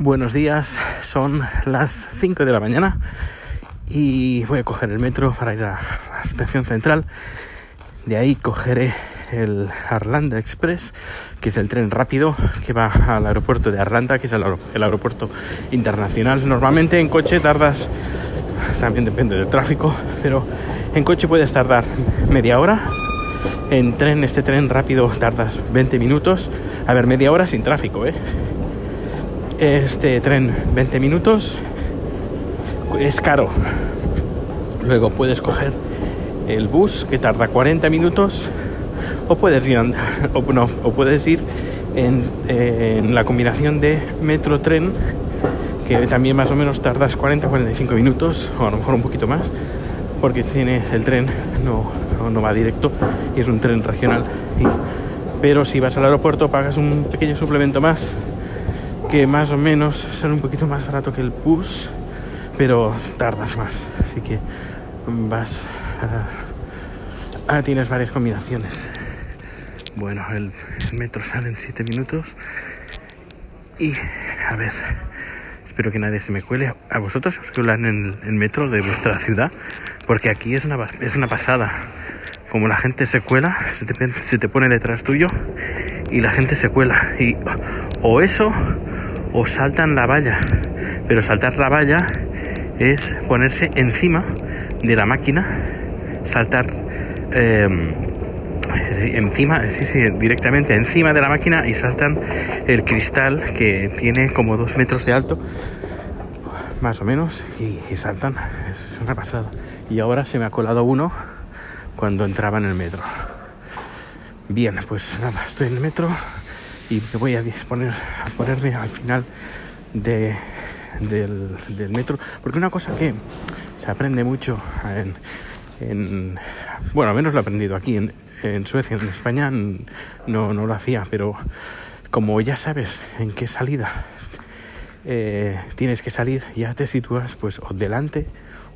Buenos días, son las 5 de la mañana y voy a coger el metro para ir a la estación central. De ahí cogeré el Arlanda Express, que es el tren rápido que va al aeropuerto de Arlanda, que es el, aeropuerto internacional. Normalmente en coche tardas, también depende del tráfico, pero en coche puedes tardar media hora. En tren, este tren rápido tardas 20 minutos. A ver, media hora sin tráfico, ¿eh? Este tren 20 minutos es caro. Luego puedes coger el bus que tarda 40 minutos o puedes ir o, no, o puedes ir en, la combinación de metro tren que también más o menos tardas 40 45 minutos o a lo mejor un poquito más porque tiene el tren no, no, va directo y es un tren regional pero si vas al aeropuerto pagas un pequeño suplemento más que más o menos sale un poquito más barato que el bus pero tardas más. Así que vas a, tienes varias combinaciones. Bueno el, metro sale en 7 minutos. Y a ver espero que nadie se me cuele. A vosotros os cuelan en el metro de vuestra ciudad porque aquí es una, es una pasada. Como la gente se cuela se te, se te pone detrás tuyo y la gente se cuela. Y o eso o saltan la valla pero saltar la valla es ponerse encima de la máquina, saltar em, encima, sí, sí, directamente encima de la máquina y saltan el cristal que tiene como dos metros de alto, más o menos, y, saltan. Es una pasada. Y ahora se me ha colado uno cuando entraba en el metro. Bien, pues nada, estoy en el metro y me voy a disponer a ponerme al final de del, metro, porque una cosa que se aprende mucho en, bueno, al menos lo he aprendido aquí en, Suecia, en España no, no lo hacía, pero como ya sabes en qué salida eh, tienes que salir, ya te sitúas pues o delante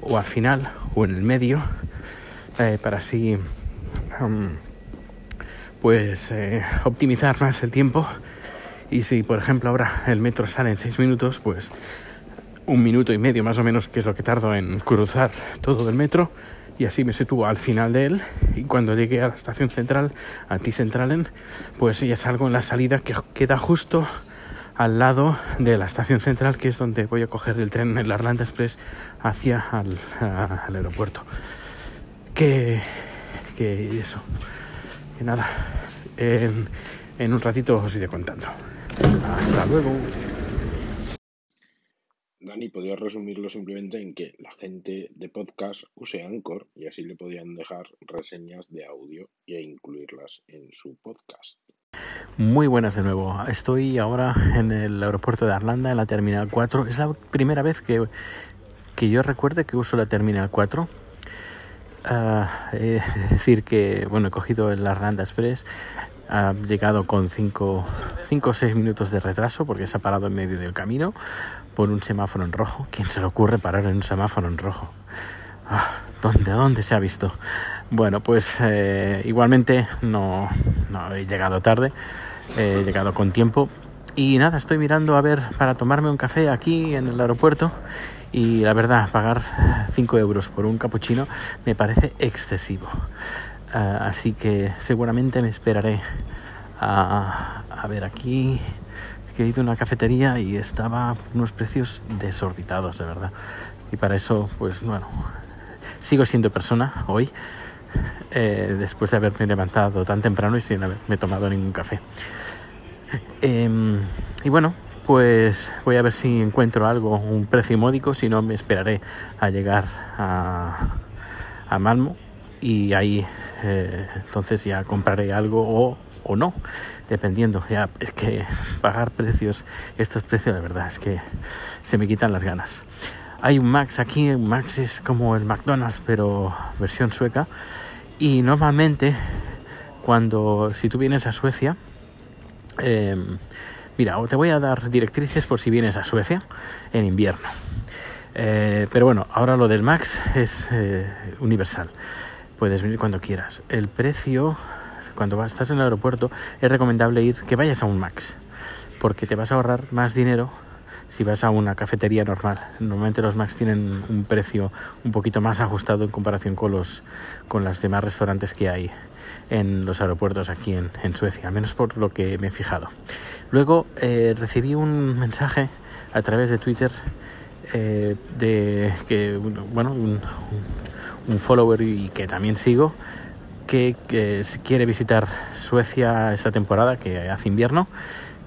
o al final o en el medio eh, para así pues eh, optimizar más el tiempo y si por ejemplo ahora el metro sale en 6 minutos pues un minuto y medio más o menos, que es lo que tardo en cruzar todo el metro, y así me sitúo al final de él. Y cuando llegue a la estación central, Anticentralen, pues ya salgo en la salida que queda justo al lado de la estación central, que es donde voy a coger el tren, el Arlanda Express, hacia al, aeropuerto. Que, que eso, que nada, en, en un ratito os iré contando. Hasta luego. Dani, podría resumirlo simplemente en que la gente de podcast use Anchor y así le podían dejar reseñas de audio e incluirlas en su podcast. Muy buenas de nuevo. Estoy ahora en el aeropuerto de Arlanda, en la Terminal 4. Es la primera vez que, que yo recuerde que uso la Terminal 4. Ah, es decir, que bueno, he cogido el Arlanda Express, ha llegado con 5 o 6 minutos de retraso porque se ha parado en medio del camino por un semáforo en rojo. ¿Quién se le ocurre parar en un semáforo en rojo? Ah, ¿Dónde, ¿Dónde se ha visto? Bueno, pues eh, igualmente no, no, he llegado tarde, he llegado con tiempo y nada, estoy mirando a ver para tomarme un café aquí en el aeropuerto y la verdad, pagar 5 euros por un cappuccino me parece excesivo. Ah, así que seguramente me esperaré a, ver aquí he ido a una cafetería y estaba unos precios desorbitados, de verdad. Y para eso, pues bueno, sigo siendo persona hoy, eh, después de haberme levantado tan temprano y sin haberme tomado ningún café. Em, y bueno, pues voy a ver si encuentro algo, un precio módico, si no me esperaré a llegar a, Malmo y ahí eh, entonces ya compraré algo o, o no dependiendo. Ya, es que pagar precios, estos precios, la verdad es que se me quitan las ganas. Hay un Max aquí, un Max es como el McDonald's, pero versión sueca. Y normalmente, cuando, si tú vienes a Suecia, em, mira, te voy a dar directrices por si vienes a Suecia en invierno. Eh, pero bueno, ahora lo del Max es eh, universal. Puedes venir cuando quieras. El precio cuando estás en el aeropuerto es recomendable ir que vayas a un Max, porque te vas a ahorrar más dinero si vas a una cafetería normal. Normalmente los Macs tienen un precio un poquito más ajustado en comparación con los con los demás restaurantes que hay en los aeropuertos aquí en, en Suecia, al menos por lo que me he fijado. Luego eh, recibí un mensaje a través de Twitter eh, de que, bueno, un, un, follower y que también sigo, que, que quiere visitar Suecia esta temporada, que hace invierno,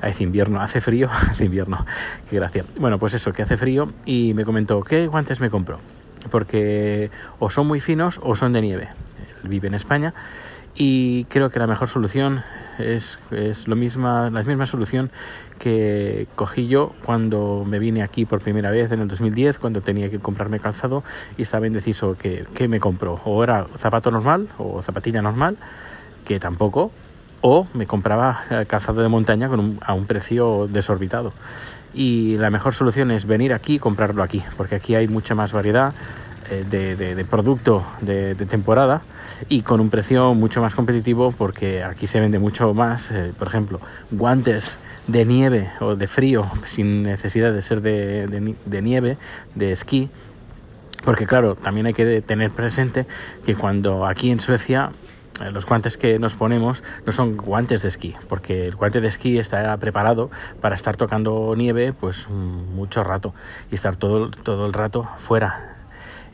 hace invierno, hace frío, hace invierno, qué gracia. Bueno, pues eso, que hace frío y me comentó, ¿qué guantes me compro? Porque o son muy finos o son de nieve. Él vive en España y creo que la mejor solución es, es lo misma, la misma solución que cogí yo cuando me vine aquí por primera vez en el 2010, cuando tenía que comprarme calzado y estaba indeciso que, que me compró. O era zapato normal o zapatilla normal, que tampoco, o me compraba eh, calzado de montaña con un, a un precio desorbitado. Y la mejor solución es venir aquí y comprarlo aquí, porque aquí hay mucha más variedad de, de, producto de, temporada y con un precio mucho más competitivo porque aquí se vende mucho más, eh, por ejemplo, guantes de nieve o de frío sin necesidad de ser de nieve, de esquí. Porque claro, también hay que tener presente que cuando aquí en Suecia eh, los guantes que nos ponemos no son guantes de esquí, porque el guante de esquí está preparado para estar tocando nieve pues mucho rato y estar todo, todo el rato fuera.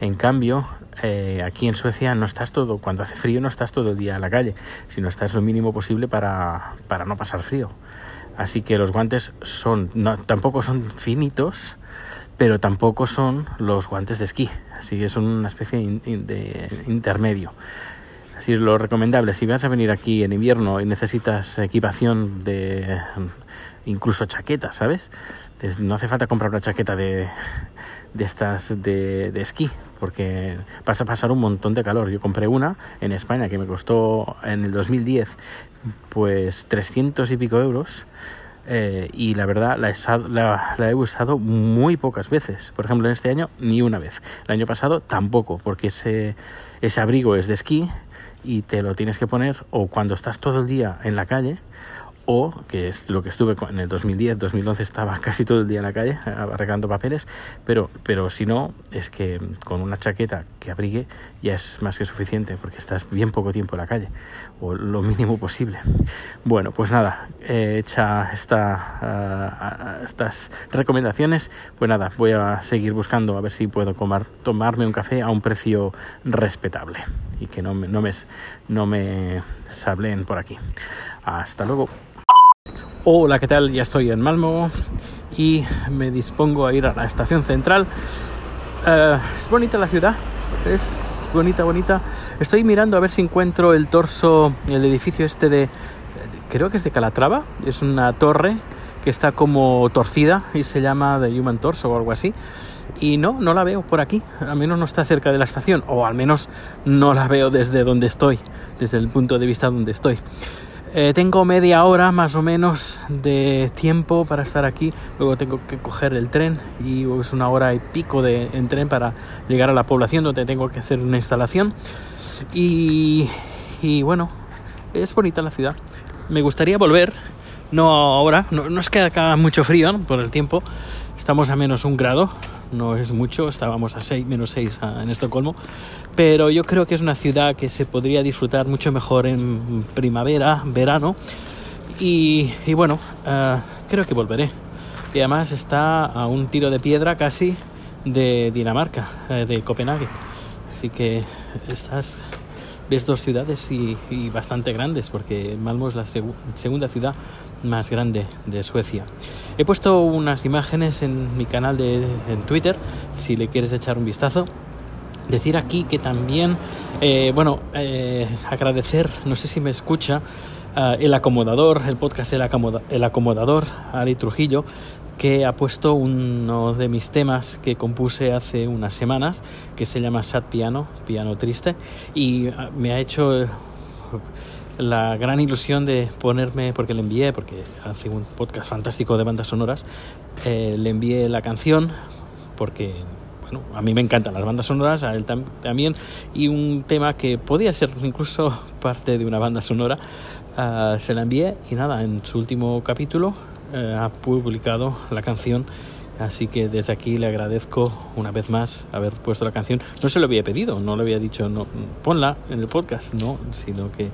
En cambio, eh, aquí en Suecia no estás todo, cuando hace frío no estás todo el día en la calle, sino estás lo mínimo posible para, para no pasar frío. Así que los guantes son, no, tampoco son finitos, pero tampoco son los guantes de esquí, así que son una especie de intermedio. Si lo recomendable, si vas a venir aquí en invierno y necesitas equipación de incluso chaqueta, ¿sabes? No hace falta comprar una chaqueta de, de estas de, de, esquí, porque vas a pasar un montón de calor. Yo compré una en España que me costó en el 2010 pues 300 y pico euros. Eh, y la verdad la he, la, la he, usado muy pocas veces. Por ejemplo, en este año ni una vez. El año pasado tampoco, porque ese, ese abrigo es de esquí y te lo tienes que poner o cuando estás todo el día en la calle o que es lo que estuve en el 2010, 2011 estaba casi todo el día en la calle arreglando papeles, pero, pero si no, es que con una chaqueta que abrigue ya es más que suficiente porque estás bien poco tiempo en la calle o lo mínimo posible. Bueno, pues nada, he hecha esta, uh, estas recomendaciones, pues nada, voy a seguir buscando a ver si puedo comer, tomarme un café a un precio respetable y que no me, no me, no me sableen por aquí. Hasta luego. Hola, ¿qué tal? Ya estoy en Malmo y me dispongo a ir a la estación central. Uh, es bonita la ciudad, es bonita, bonita. Estoy mirando a ver si encuentro el torso, el edificio este de, creo que es de Calatrava, es una torre que está como torcida y se llama The Human Torso o algo así. Y no, no la veo por aquí, al menos no está cerca de la estación, o al menos no la veo desde donde estoy, desde el punto de vista donde estoy. Eh, tengo media hora más o menos de tiempo para estar aquí. Luego tengo que coger el tren y es una hora y pico de, en tren para llegar a la población donde tengo que hacer una instalación. Y, y bueno, es bonita la ciudad. Me gustaría volver, no ahora, no, es que haga mucho frío por el tiempo. Estamos a menos un grado, no es mucho, estábamos a 6, menos 6 en Estocolmo, pero yo creo que es una ciudad que se podría disfrutar mucho mejor en primavera, verano, y, bueno, uh, creo que volveré. Y además está a un tiro de piedra casi de Dinamarca, eh, de Copenhague. Así que estás, ves dos ciudades y, bastante grandes, porque Malmo es la seg segunda ciudad más grande de Suecia. He puesto unas imágenes en mi canal de en Twitter, si le quieres echar un vistazo. Decir aquí que también, eh, bueno, eh, agradecer, no sé si me escucha, uh, el acomodador, el podcast el, acomoda, el acomodador, Ari Trujillo, que ha puesto uno de mis temas que compuse hace unas semanas, que se llama Sad Piano, Piano Triste, y me ha hecho la gran ilusión de ponerme, porque le envié, porque hace un podcast fantástico de bandas sonoras, eh, le envié la canción, porque bueno, a mí me encantan las bandas sonoras, a él tam también, y un tema que podía ser incluso parte de una banda sonora, uh, se la envié y nada, en su último capítulo uh, ha publicado la canción Así que desde aquí le agradezco una vez más haber puesto la canción. No se lo había pedido, no le había dicho, no, ponla en el podcast, no, sino que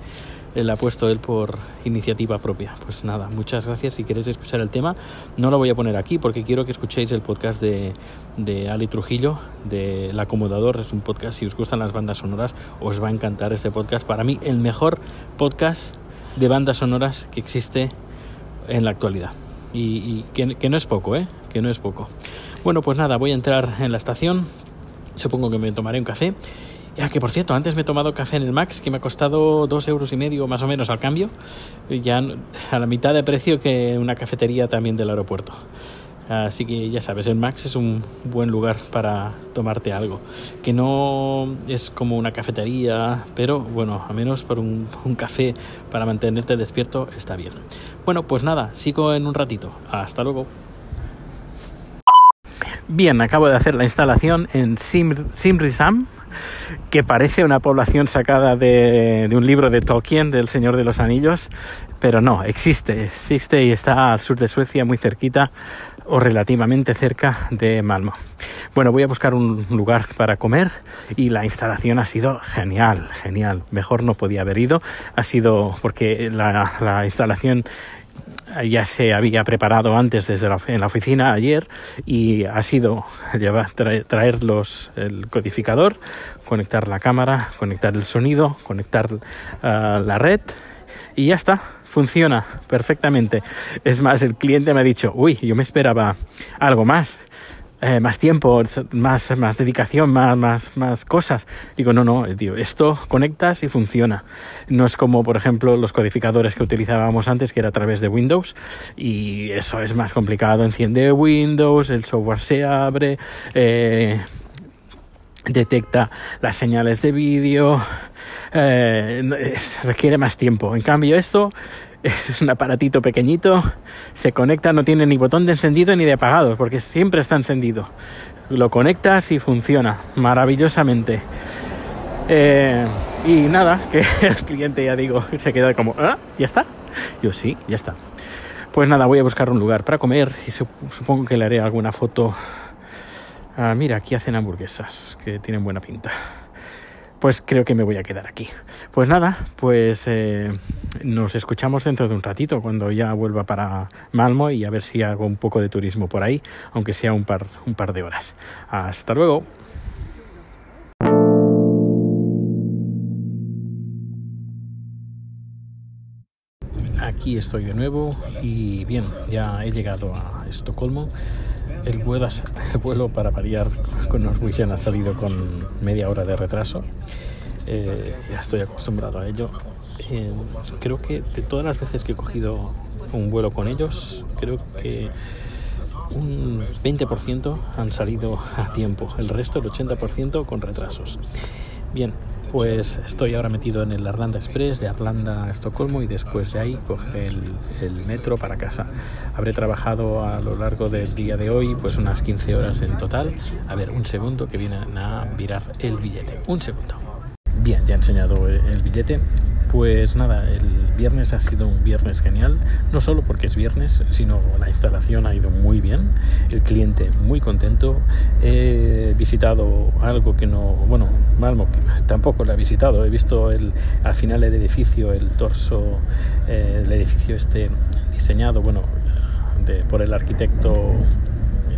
la ha puesto él por iniciativa propia. Pues nada, muchas gracias. Si queréis escuchar el tema, no lo voy a poner aquí porque quiero que escuchéis el podcast de, de Ali Trujillo, de El Acomodador. Es un podcast, si os gustan las bandas sonoras, os va a encantar este podcast. Para mí, el mejor podcast de bandas sonoras que existe en la actualidad. Y, que, que, no es poco, ¿eh? Que no es poco. Bueno, pues nada, voy a entrar en la estación. Supongo que me tomaré un café ya que por cierto, antes me he tomado café en el Max que me ha costado dos euros y medio más o menos al cambio, ya a la mitad de precio que una cafetería también del aeropuerto. Así que ya sabes, el Max es un buen lugar para tomarte algo. Que no es como una cafetería, pero bueno, a menos por un, café para mantenerte despierto está bien. Bueno, pues nada, sigo en un ratito. Hasta luego. Bien, acabo de hacer la instalación en Sim, Simrisam que parece una población sacada de, un libro de Tolkien, del Señor de los Anillos, pero no, existe, existe y está al sur de Suecia, muy cerquita o relativamente cerca de Malmo. Bueno, voy a buscar un lugar para comer y la instalación ha sido genial, genial. Mejor no podía haber ido. Ha sido porque la, la instalación ya se había preparado antes desde la, en la oficina ayer y ha sido llevar, traer, los, el codificador, conectar la cámara, conectar el sonido, conectar uh, la red y ya está, funciona perfectamente. Es más, el cliente me ha dicho, uy, yo me esperaba algo más. Eh, más tiempo, más, más dedicación, más, más, más cosas. Digo, no, no, tío, esto conectas y funciona. No es como, por ejemplo, los codificadores que utilizábamos antes, que era a través de Windows, y eso es más complicado. Enciende Windows, el software se abre, eh, detecta las señales de vídeo, eh, requiere más tiempo. En cambio, esto es un aparatito pequeñito, se conecta, no tiene ni botón de encendido ni de apagado, porque siempre está encendido. Lo conectas y funciona maravillosamente. Eh, y nada, que el cliente ya digo, se queda como, ¿Ah? ¿Ya está? Yo sí, ya está. Pues nada, voy a buscar un lugar para comer y supongo que le haré alguna foto. Ah, mira, aquí hacen hamburguesas, que tienen buena pinta pues creo que me voy a quedar aquí. Pues nada, pues eh, nos escuchamos dentro de un ratito cuando ya vuelva para Malmo y a ver si hago un poco de turismo por ahí, aunque sea un par, un par de horas. Hasta luego. Aquí estoy de nuevo y bien, ya he llegado a Estocolmo. El vuelo, el vuelo para variar con Norwegian ha salido con media hora de retraso. Eh, ya estoy acostumbrado a ello. Eh, creo que de todas las veces que he cogido un vuelo con ellos, creo que un 20% han salido a tiempo, el resto, el 80%, con retrasos. Bien, pues estoy ahora metido en el Arlanda Express de Arlanda a Estocolmo y después de ahí cogeré el, metro para casa. Habré trabajado a lo largo del día de hoy pues unas 15 horas en total. A ver, un segundo que vienen a virar el billete. Un segundo. Bien, ya he enseñado el billete. Pues nada, el viernes ha sido un viernes genial, no solo porque es viernes, sino la instalación ha ido muy bien, el cliente muy contento, he visitado algo que no, bueno, Malmo tampoco lo he visitado, he visto el, al final el edificio, el torso, eh, el edificio este diseñado, bueno, por el arquitecto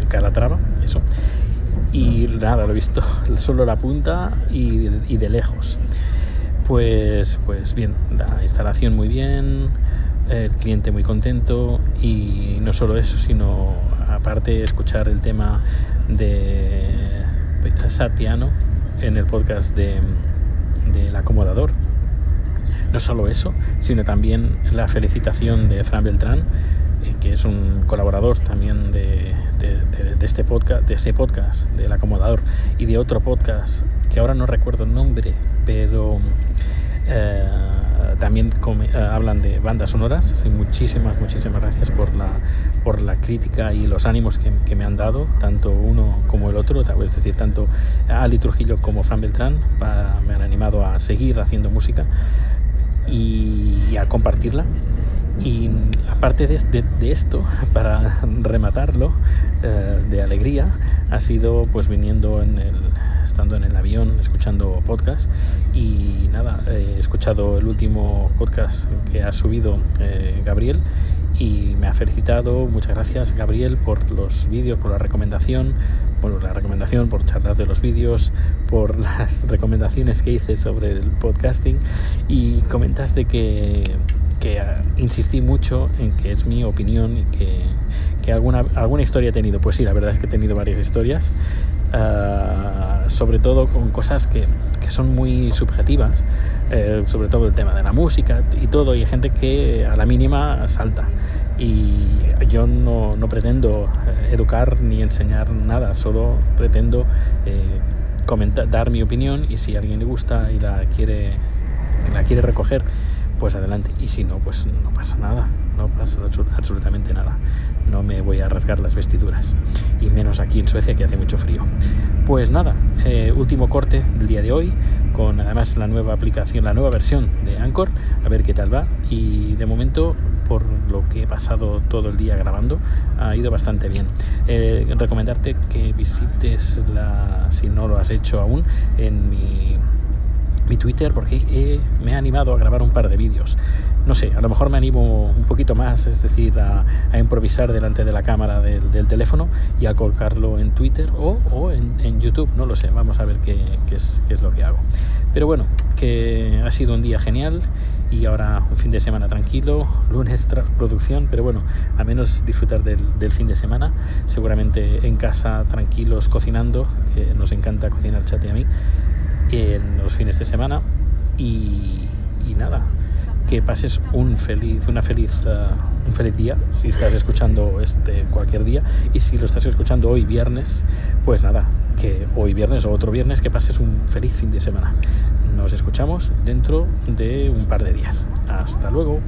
Calatrava, eso, y nada, lo he visto solo la punta y de lejos. Pues, pues bien, la instalación muy bien, el cliente muy contento y no solo eso, sino aparte escuchar el tema de Sad Piano en el podcast de, del acomodador. No solo eso, sino también la felicitación de Fran Beltrán, eh, que es un colaborador también de, de, este podcast, de ese podcast del acomodador y de otro podcast que ahora no recuerdo el nombre, pero eh, también eh, hablan de bandas sonoras. Así, muchísimas, muchísimas gracias por la, por la crítica y los ánimos que, me han dado, tanto uno como el otro, es decir, tanto Ali Trujillo como Fran Beltrán, me han animado a seguir haciendo música y a compartirla Y aparte de, de, esto, para rematarlo eh, de alegría, ha sido pues viniendo en el, estando en el avión, escuchando podcast y nada, he escuchado el último podcast que ha subido eh, Gabriel y me ha felicitado. Muchas gracias Gabriel por los vídeos, por la recomendación, por la recomendación, por charlas de los vídeos, por las recomendaciones que hice sobre el podcasting y comentaste que que insistí mucho en que es mi opinión y que, que alguna, alguna historia he tenido. Pues sí, la verdad es que he tenido varias historias, uh, sobre todo con cosas que, que son muy subjetivas, eh, sobre todo el tema de la música y todo, y hay gente que a la mínima salta. Y yo no, no pretendo eh, educar ni enseñar nada, solo pretendo eh, comentar, dar mi opinión y si a alguien le gusta y la quiere, la quiere recoger, pues adelante. Y si no, pues no pasa nada, no pasa absolutamente nada. No me voy a rasgar las vestiduras. Y menos aquí en Suecia que hace mucho frío. Pues nada, eh, último corte del día de hoy, con además la nueva aplicación, la nueva versión de Anchor, a ver qué tal va. Y de momento, por lo que he pasado todo el día grabando, ha ido bastante bien. Eh, recomendarte que visites la, si no lo has hecho aún, en mi mi Twitter porque me ha animado a grabar un par de vídeos. No sé, a lo mejor me animo un poquito más, es decir, a, improvisar delante de la cámara del, teléfono y a colocarlo en Twitter o, en, YouTube, no lo sé, vamos a ver qué, es, lo que hago. Pero bueno, que ha sido un día genial y ahora un fin de semana tranquilo, lunes producción, pero bueno, a menos disfrutar del, del, fin de semana, seguramente en casa tranquilos cocinando, que nos encanta cocinar chat y a mí, en los fines de semana y, nada, que pases un feliz, una feliz, uh, un feliz día si estás escuchando este cualquier día y si lo estás escuchando hoy viernes, pues nada, que hoy viernes o otro viernes que pases un feliz fin de semana. Nos escuchamos dentro de un par de días. Hasta luego.